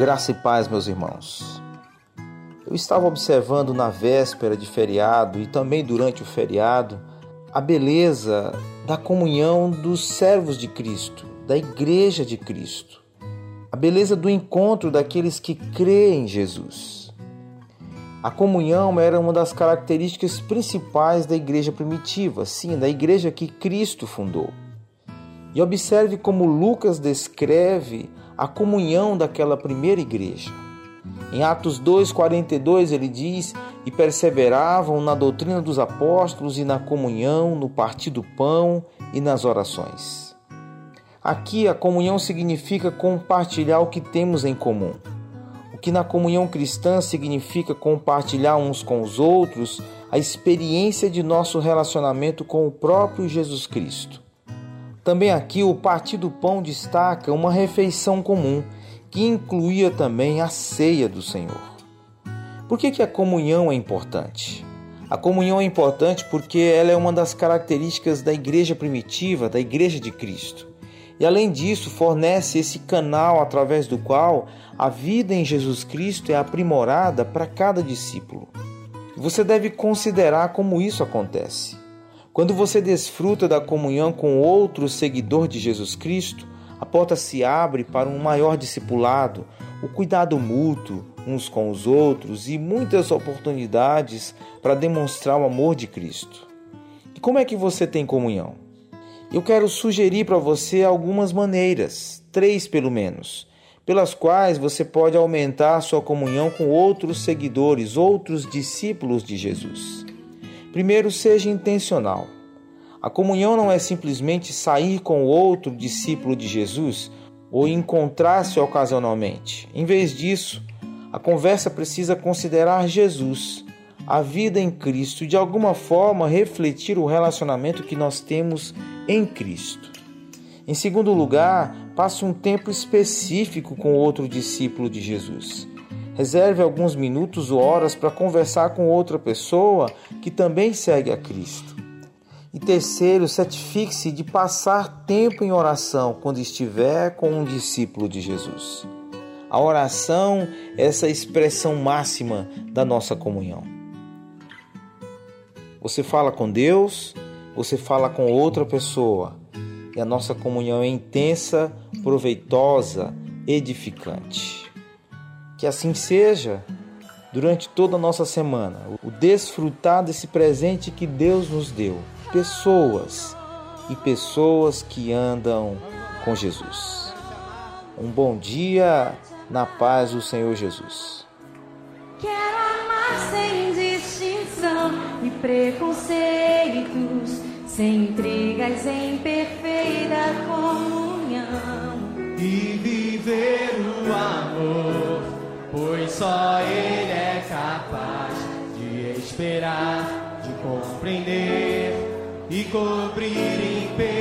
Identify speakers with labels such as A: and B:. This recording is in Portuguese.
A: Graça e paz, meus irmãos. Eu estava observando na véspera de feriado e também durante o feriado a beleza da comunhão dos servos de Cristo, da Igreja de Cristo, a beleza do encontro daqueles que creem em Jesus. A comunhão era uma das características principais da igreja primitiva, sim, da igreja que Cristo fundou. E observe como Lucas descreve a comunhão daquela primeira igreja. Em Atos 2:42 ele diz: "E perseveravam na doutrina dos apóstolos e na comunhão, no partir do pão e nas orações." Aqui a comunhão significa compartilhar o que temos em comum. O que na comunhão cristã significa compartilhar uns com os outros a experiência de nosso relacionamento com o próprio Jesus Cristo. Também aqui o partir do pão destaca uma refeição comum, que incluía também a ceia do Senhor. Por que, que a comunhão é importante? A comunhão é importante porque ela é uma das características da igreja primitiva, da igreja de Cristo. E além disso, fornece esse canal através do qual a vida em Jesus Cristo é aprimorada para cada discípulo. Você deve considerar como isso acontece. Quando você desfruta da comunhão com outro seguidor de Jesus Cristo, a porta se abre para um maior discipulado, o cuidado mútuo uns com os outros e muitas oportunidades para demonstrar o amor de Cristo. E como é que você tem comunhão? Eu quero sugerir para você algumas maneiras, três pelo menos, pelas quais você pode aumentar sua comunhão com outros seguidores, outros discípulos de Jesus. Primeiro, seja intencional. A comunhão não é simplesmente sair com outro discípulo de Jesus ou encontrar-se ocasionalmente. Em vez disso, a conversa precisa considerar Jesus, a vida em Cristo e de alguma forma refletir o relacionamento que nós temos em Cristo. Em segundo lugar, passe um tempo específico com outro discípulo de Jesus. Reserve alguns minutos ou horas para conversar com outra pessoa que também segue a Cristo. E terceiro, certifique-se de passar tempo em oração quando estiver com um discípulo de Jesus. A oração é essa expressão máxima da nossa comunhão. Você fala com Deus, você fala com outra pessoa, e a nossa comunhão é intensa, proveitosa, edificante. Que assim seja durante toda a nossa semana, o desfrutar desse presente que Deus nos deu. Pessoas e pessoas que andam com Jesus. Um bom dia na paz do Senhor Jesus.
B: Quero amar sem distinção e preconceitos, sem intrigas, em perfeita comunhão.
C: E viver o amor pois só Ele é capaz de esperar, de compreender e cobrir imperfeições.